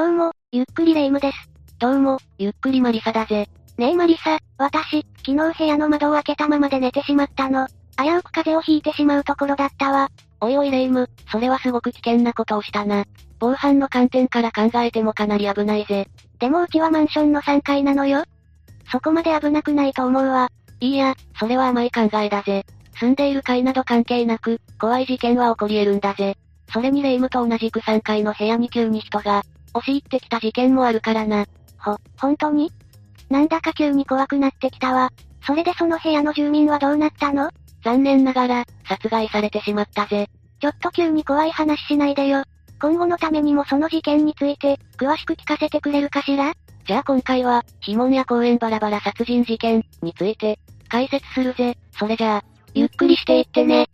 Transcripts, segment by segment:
どうも、ゆっくりレ夢ムです。どうも、ゆっくりマリサだぜ。ねえマリサ、私、昨日部屋の窓を開けたままで寝てしまったの。危うく風邪をひいてしまうところだったわ。おいおいレ夢ム、それはすごく危険なことをしたな。防犯の観点から考えてもかなり危ないぜ。でもうちはマンションの3階なのよ。そこまで危なくないと思うわ。いいや、それは甘い考えだぜ。住んでいる階など関係なく、怖い事件は起こり得るんだぜ。それにレ夢ムと同じく3階の部屋に急に人が、押し入ってきた事件もあるからな。ほ、本当に？なんだか急に怖くなってきたわ。それでその部屋の住民はどうなったの？残念ながら、殺害されてしまったぜ。ちょっと急に怖い話しないでよ。今後のためにもその事件について、詳しく聞かせてくれるかしら？じゃあ今回は、鬼門や公園バラバラ殺人事件について、解説するぜ。それじゃあ、ゆっくりしていってね。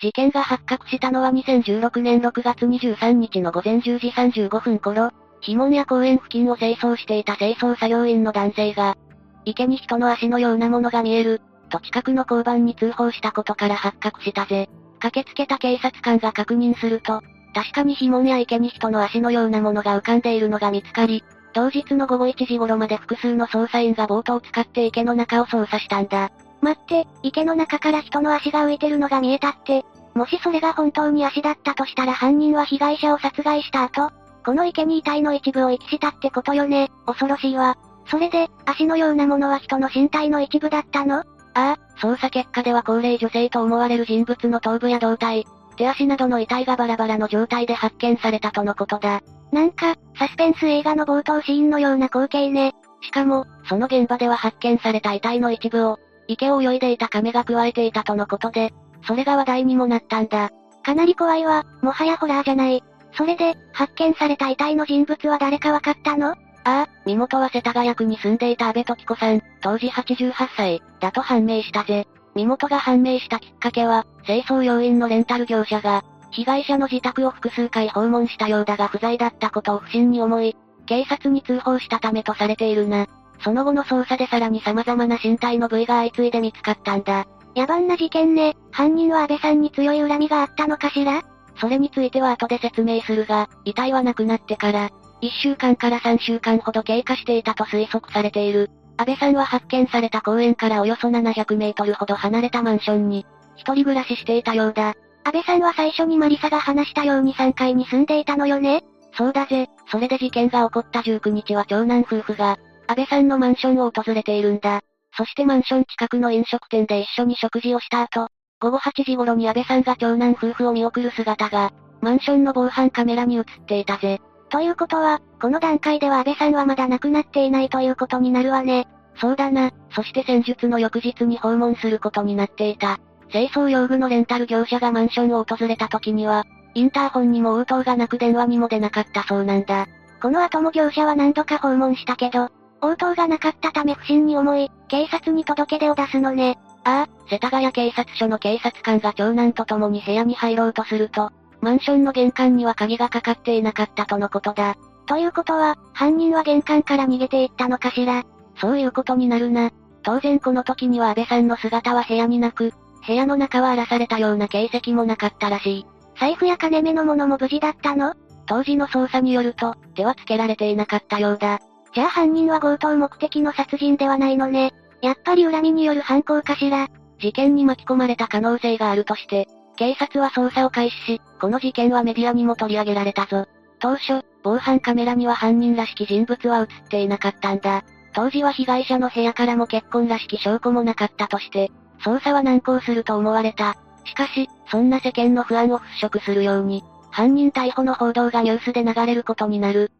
事件が発覚したのは2016年6月23日の午前10時35分頃、鬼門や公園付近を清掃していた清掃作業員の男性が、池に人の足のようなものが見える、と近くの交番に通報したことから発覚したぜ。駆けつけた警察官が確認すると、確かに碑文や池に人の足のようなものが浮かんでいるのが見つかり、当日の午後1時頃まで複数の捜査員がボートを使って池の中を捜査したんだ。待って、池の中から人の足が浮いてるのが見えたって。もしそれが本当に足だったとしたら犯人は被害者を殺害した後、この池に遺体の一部を遺棄したってことよね。恐ろしいわ。それで、足のようなものは人の身体の一部だったの？ああ、捜査結果では高齢女性と思われる人物の頭部や胴体、手足などの遺体がバラバラの状態で発見されたとのことだ。なんか、サスペンス映画の冒頭シーンのような光景ね。しかも、その現場では発見された遺体の一部を、池を泳いでいた亀が加えていたとのことで、それが話題にもなったんだ。かなり怖いわ、もはやホラーじゃない。それで、発見された遺体の人物は誰かわかったの？ああ、身元は世田谷区に住んでいた安倍時子さん、当時88歳、だと判明したぜ。身元が判明したきっかけは、清掃要員のレンタル業者が、被害者の自宅を複数回訪問したようだが不在だったことを不審に思い、警察に通報したためとされているな。その後の捜査でさらに様々な身体の部位が相次いで見つかったんだ。野蛮な事件ね。犯人は安倍さんに強い恨みがあったのかしら？それについては後で説明するが、遺体は亡くなってから、1週間から3週間ほど経過していたと推測されている。安倍さんは発見された公園からおよそ700メートルほど離れたマンションに、一人暮らししていたようだ。安倍さんは最初にマリサが話したように3階に住んでいたのよね？そうだぜ。それで事件が起こった19日は長男夫婦が、安倍さんのマンションを訪れているんだ。そしてマンション近くの飲食店で一緒に食事をした後、午後8時頃に安倍さんが長男夫婦を見送る姿が、マンションの防犯カメラに映っていたぜ。ということは、この段階では安倍さんはまだ亡くなっていないということになるわね。そうだな。そして戦術の翌日に訪問することになっていた。清掃用具のレンタル業者がマンションを訪れた時には、インターホンにも応答がなく電話にも出なかったそうなんだ。この後も業者は何度か訪問したけど、応答がなかったため不審に思い、警察に届け出を出すのね。ああ、世田谷警察署の警察官が長男と共に部屋に入ろうとすると、マンションの玄関には鍵がかかっていなかったとのことだ。ということは、犯人は玄関から逃げていったのかしら。そういうことになるな。当然この時には安倍さんの姿は部屋になく、部屋の中は荒らされたような形跡もなかったらしい。財布や金目のものも無事だったの？当時の捜査によると、手はつけられていなかったようだ。じゃあ犯人は強盗目的の殺人ではないのね。やっぱり恨みによる犯行かしら。事件に巻き込まれた可能性があるとして、警察は捜査を開始し、この事件はメディアにも取り上げられたぞ。当初、防犯カメラには犯人らしき人物は映っていなかったんだ。当時は被害者の部屋からも結婚らしき証拠もなかったとして、捜査は難航すると思われた。しかし、そんな世間の不安を払拭するように、犯人逮捕の報道がニュースで流れることになる。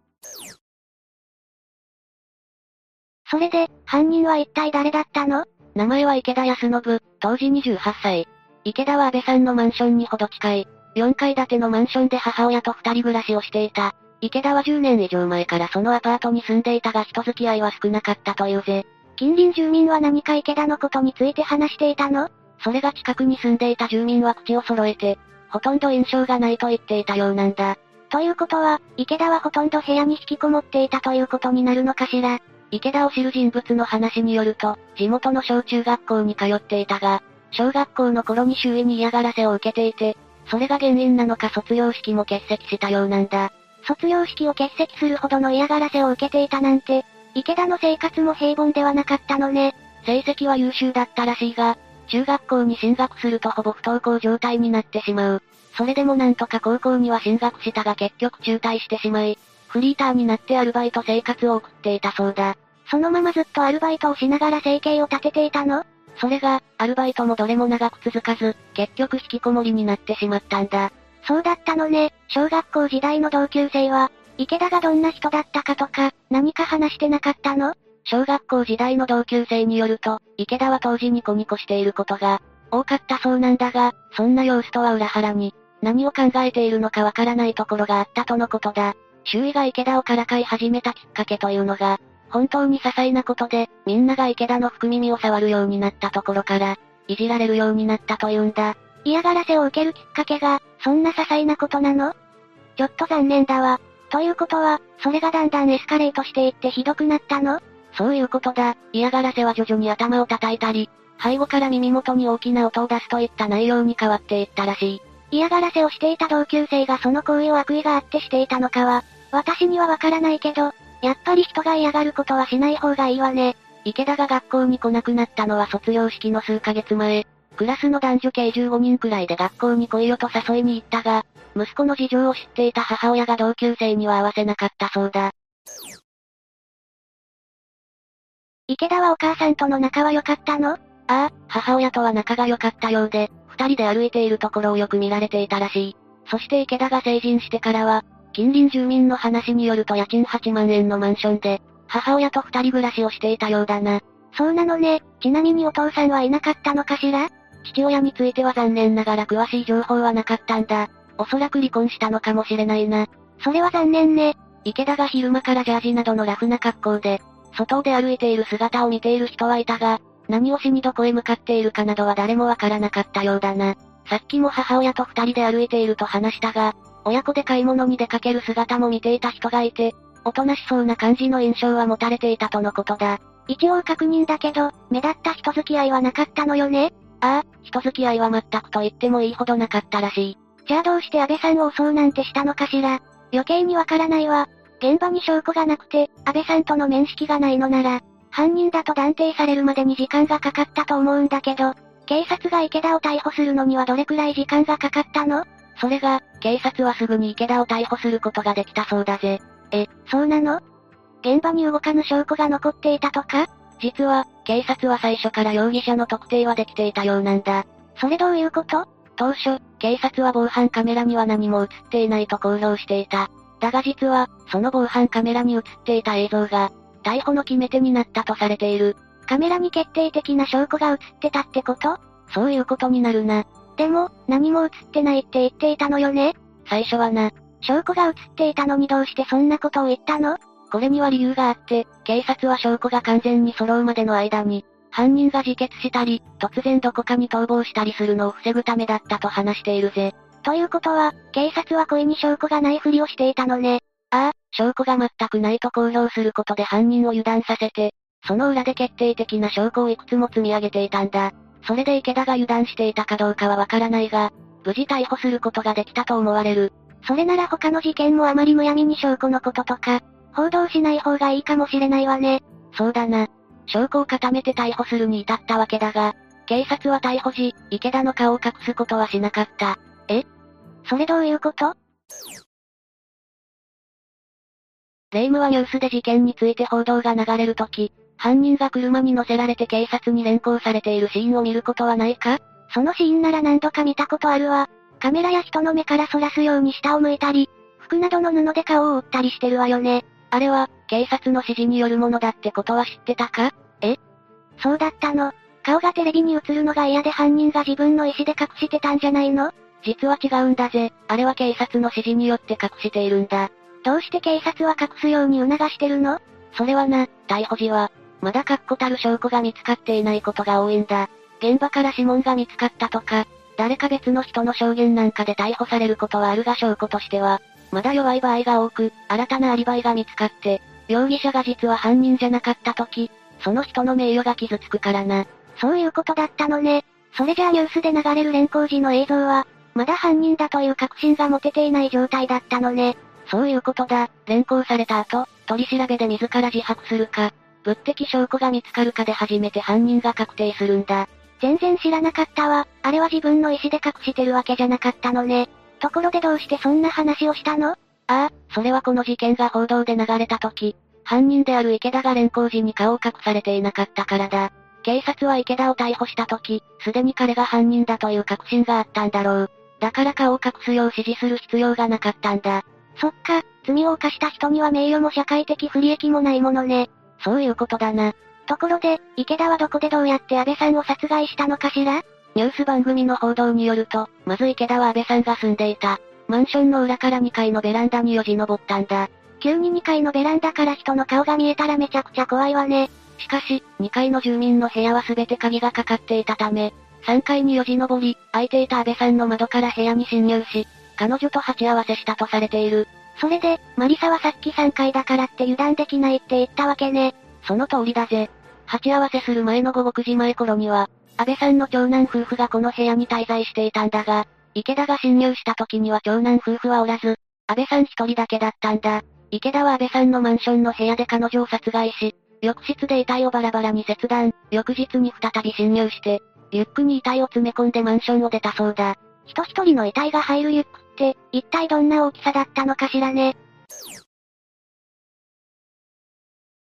それで、犯人は一体誰だったの？名前は池田康信、当時28歳。池田は安倍さんのマンションにほど近い、4階建てのマンションで母親と二人暮らしをしていた。池田は10年以上前からそのアパートに住んでいたが人付き合いは少なかったというぜ。近隣住民は何か池田のことについて話していたの？それが近くに住んでいた住民は口を揃えて、ほとんど印象がないと言っていたようなんだ。ということは、池田はほとんど部屋に引きこもっていたということになるのかしら？池田を知る人物の話によると、地元の小中学校に通っていたが、小学校の頃に周囲に嫌がらせを受けていて、それが原因なのか卒業式も欠席したようなんだ。卒業式を欠席するほどの嫌がらせを受けていたなんて、池田の生活も平凡ではなかったのね。成績は優秀だったらしいが、中学校に進学するとほぼ不登校状態になってしまう。それでもなんとか高校には進学したが結局中退してしまい、フリーターになってアルバイト生活を送っていたそうだ。そのままずっとアルバイトをしながら生計を立てていたの？それが、アルバイトもどれも長く続かず、結局引きこもりになってしまったんだ。そうだったのね、小学校時代の同級生は、池田がどんな人だったかとか、何か話してなかったの？小学校時代の同級生によると、池田は当時ニコニコしていることが、多かったそうなんだが、そんな様子とは裏腹に、何を考えているのかわからないところがあったとのことだ。周囲が池田をからかい始めたきっかけというのが、本当に些細なことで、みんなが池田の福耳を触るようになったところから、いじられるようになったというんだ。嫌がらせを受けるきっかけが、そんな些細なことなの？ちょっと残念だわ。ということは、それがだんだんエスカレートしていってひどくなったの？そういうことだ。嫌がらせは徐々に頭を叩いたり、背後から耳元に大きな音を出すといった内容に変わっていったらしい。嫌がらせをしていた同級生がその行為を悪意があってしていたのかは、私にはわからないけど、やっぱり人が嫌がることはしない方がいいわね。池田が学校に来なくなったのは卒業式の数ヶ月前。クラスの男女計15人くらいで学校に来いよと誘いに行ったが、息子の事情を知っていた母親が同級生には会わせなかったそうだ。池田はお母さんとの仲は良かったの？ああ、母親とは仲が良かったようで、二人で歩いているところをよく見られていたらしい。そして池田が成人してからは、近隣住民の話によると家賃8万円のマンションで、母親と二人暮らしをしていたようだな。そうなのね。ちなみにお父さんはいなかったのかしら？父親については残念ながら詳しい情報はなかったんだ。おそらく離婚したのかもしれないな。それは残念ね。池田が昼間からジャージなどのラフな格好で、外で歩いている姿を見ている人はいたが、何をしにどこへ向かっているかなどは誰もわからなかったようだな。さっきも母親と二人で歩いていると話したが、親子で買い物に出かける姿も見ていた人がいて、おとなしそうな感じの印象は持たれていたとのことだ。一応確認だけど、目立った人付き合いはなかったのよね？ああ、人付き合いは全くと言ってもいいほどなかったらしい。じゃあどうして安倍さんを襲うなんてしたのかしら？余計にわからないわ。現場に証拠がなくて、安倍さんとの面識がないのなら、犯人だと断定されるまでに時間がかかったと思うんだけど、警察が池田を逮捕するのにはどれくらい時間がかかったの？それが、警察はすぐに池田を逮捕することができたそうだぜ。え、そうなの？現場に動かぬ証拠が残っていたとか？実は、警察は最初から容疑者の特定はできていたようなんだ。それどういうこと？当初、警察は防犯カメラには何も映っていないと公表していた。だが実は、その防犯カメラに映っていた映像が、逮捕の決め手になったとされている。カメラに決定的な証拠が映ってたってこと？そういうことになるな。でも、何も映ってないって言っていたのよね？最初はな。証拠が映っていたのにどうしてそんなことを言ったの？これには理由があって、警察は証拠が完全に揃うまでの間に、犯人が自決したり、突然どこかに逃亡したりするのを防ぐためだったと話しているぜ。ということは、警察は故意に証拠がないふりをしていたのね。ああ、証拠が全くないと公表することで犯人を油断させて、その裏で決定的な証拠をいくつも積み上げていたんだ。それで池田が油断していたかどうかはわからないが、無事逮捕することができたと思われる。それなら他の事件もあまりむやみに証拠のこととか、報道しない方がいいかもしれないわね。そうだな。証拠を固めて逮捕するに至ったわけだが、警察は逮捕時、池田の顔を隠すことはしなかった。え？それどういうこと？レイムはニュースで事件について報道が流れるとき、犯人が車に乗せられて警察に連行されているシーンを見ることはないか？そのシーンなら何度か見たことあるわ。カメラや人の目からそらすように下を向いたり、服などの布で顔を覆ったりしてるわよね。あれは、警察の指示によるものだってことは知ってたか？え？そうだったの。顔がテレビに映るのが嫌で犯人が自分の意思で隠してたんじゃないの？実は違うんだぜ。あれは警察の指示によって隠しているんだ。どうして警察は隠すように促してるの？それはな、逮捕時は、まだ確固たる証拠が見つかっていないことが多いんだ。現場から指紋が見つかったとか、誰か別の人の証言なんかで逮捕されることはあるが証拠としては、まだ弱い場合が多く、新たなアリバイが見つかって、容疑者が実は犯人じゃなかった時、その人の名誉が傷つくからな。そういうことだったのね。それじゃあニュースで流れる連行時の映像は、まだ犯人だという確信が持てていない状態だったのね。そういうことだ。連行された後、取り調べで自ら自白するか、物的証拠が見つかるかで初めて犯人が確定するんだ。全然知らなかったわ。あれは自分の意思で隠してるわけじゃなかったのね。ところでどうしてそんな話をしたの？ああ、それはこの事件が報道で流れた時、犯人である池田が連行時に顔を隠されていなかったからだ。警察は池田を逮捕した時、すでに彼が犯人だという確信があったんだろう。だから顔を隠すよう指示する必要がなかったんだ。そっか、罪を犯した人には名誉も社会的不利益もないものね。そういうことだな。ところで、池田はどこでどうやって安倍さんを殺害したのかしら？ニュース番組の報道によると、まず池田は安倍さんが住んでいた、マンションの裏から2階のベランダによじ登ったんだ。急に2階のベランダから人の顔が見えたらめちゃくちゃ怖いわね。しかし、2階の住民の部屋は全て鍵がかかっていたため、3階によじ登り、空いていた安倍さんの窓から部屋に侵入し、彼女と鉢合わせしたとされている。それで、マリサはさっき3階だからって油断できないって言ったわけね。その通りだぜ。鉢合わせする前の午後9時前頃には、安倍さんの長男夫婦がこの部屋に滞在していたんだが、池田が侵入した時には長男夫婦はおらず、安倍さん一人だけだったんだ。池田は安倍さんのマンションの部屋で彼女を殺害し、浴室で遺体をバラバラに切断、翌日に再び侵入して、リュックに遺体を詰め込んでマンションを出たそうだ。人一人の遺体が入るリュックって、一体どんな大きさだったのかしらね。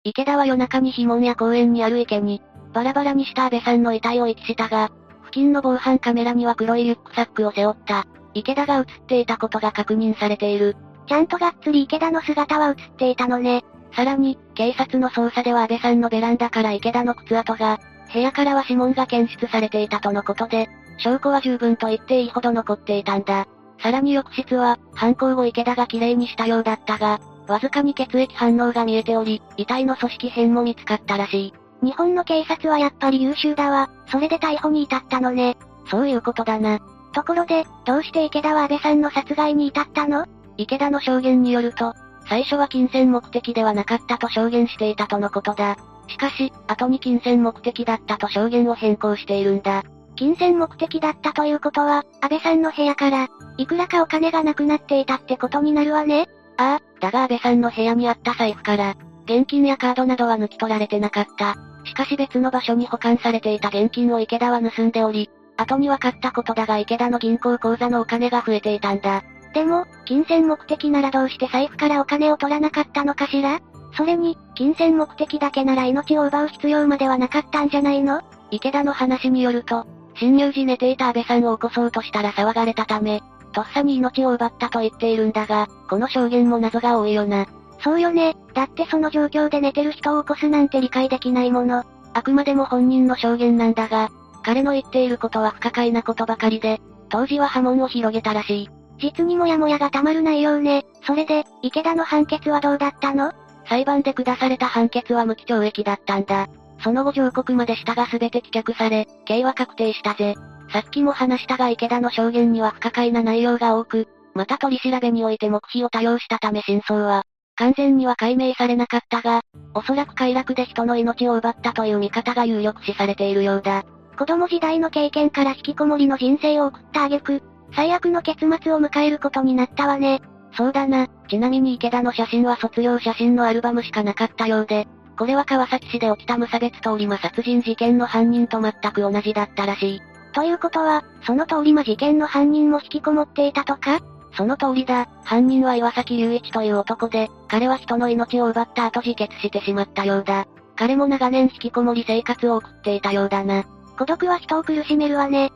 池田は夜中に碑文や公園にある池に、バラバラにした安倍さんの遺体を遺棄したが、付近の防犯カメラには黒いリュックサックを背負った、池田が映っていたことが確認されている。ちゃんとがっつり池田の姿は映っていたのね。さらに、警察の捜査では安倍さんのベランダから池田の靴跡が、部屋からは指紋が検出されていたとのことで、証拠は十分と言っていいほど残っていたんだ。さらに翌日は、犯行後池田が綺麗にしたようだったが、わずかに血液反応が見えており、遺体の組織片も見つかったらしい。日本の警察はやっぱり優秀だわ。それで逮捕に至ったのね。そういうことだな。ところで、どうして池田は安倍さんの殺害に至ったの？池田の証言によると、最初は金銭目的ではなかったと証言していたとのことだ。しかし、後に金銭目的だったと証言を変更しているんだ。金銭目的だったということは、安倍さんの部屋から、いくらかお金がなくなっていたってことになるわね。ああ、だが安倍さんの部屋にあった財布から、現金やカードなどは抜き取られてなかった。しかし別の場所に保管されていた現金を池田は盗んでおり、後に分かったことだが池田の銀行口座のお金が増えていたんだ。でも、金銭目的ならどうして財布からお金を取らなかったのかしら？それに、金銭目的だけなら命を奪う必要まではなかったんじゃないの？池田の話によると、侵入時寝ていた安倍さんを起こそうとしたら騒がれたため、とっさに命を奪ったと言っているんだが、この証言も謎が多いよな。そうよね。だってその状況で寝てる人を起こすなんて理解できないもの。あくまでも本人の証言なんだが、彼の言っていることは不可解なことばかりで、当時は波紋を広げたらしい。実にもやもやがたまる内容ね。それで、池田の判決はどうだったの？裁判で下された判決は無期懲役だったんだ。その後上告までしたが全て棄却され、刑は確定したぜ。さっきも話したが池田の証言には不可解な内容が多く、また取り調べにおいて黙秘を多用したため真相は、完全には解明されなかったが、おそらく快楽で人の命を奪ったという見方が有力視されているようだ。子供時代の経験から引きこもりの人生を送った挙句、最悪の結末を迎えることになったわね。そうだな。ちなみに池田の写真は卒業写真のアルバムしかなかったようで、これは川崎市で起きた無差別通り魔殺人事件の犯人と全く同じだったらしい。ということは、その通り魔事件の犯人も引きこもっていたとか？その通りだ。犯人は岩崎隆一という男で、彼は人の命を奪った後自決してしまったようだ。彼も長年引きこもり生活を送っていたようだな。孤独は人を苦しめるわね。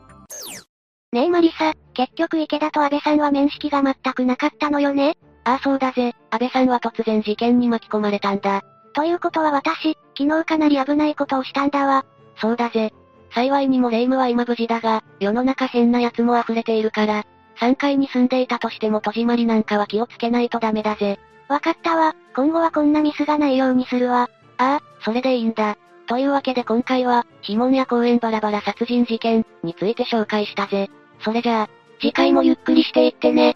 ねえマリサ、結局池田と安倍さんは面識が全くなかったのよね？ああそうだぜ。安倍さんは突然事件に巻き込まれたんだ。ということは私、昨日かなり危ないことをしたんだわ。そうだぜ。幸いにも霊夢は今無事だが、世の中変な奴も溢れているから、3階に住んでいたとしても戸締まりなんかは気をつけないとダメだぜ。わかったわ。今後はこんなミスがないようにするわ。ああ、それでいいんだ。というわけで今回は、碑文や公園バラバラ殺人事件について紹介したぜ。それじゃあ、次回もゆっくりしていってね。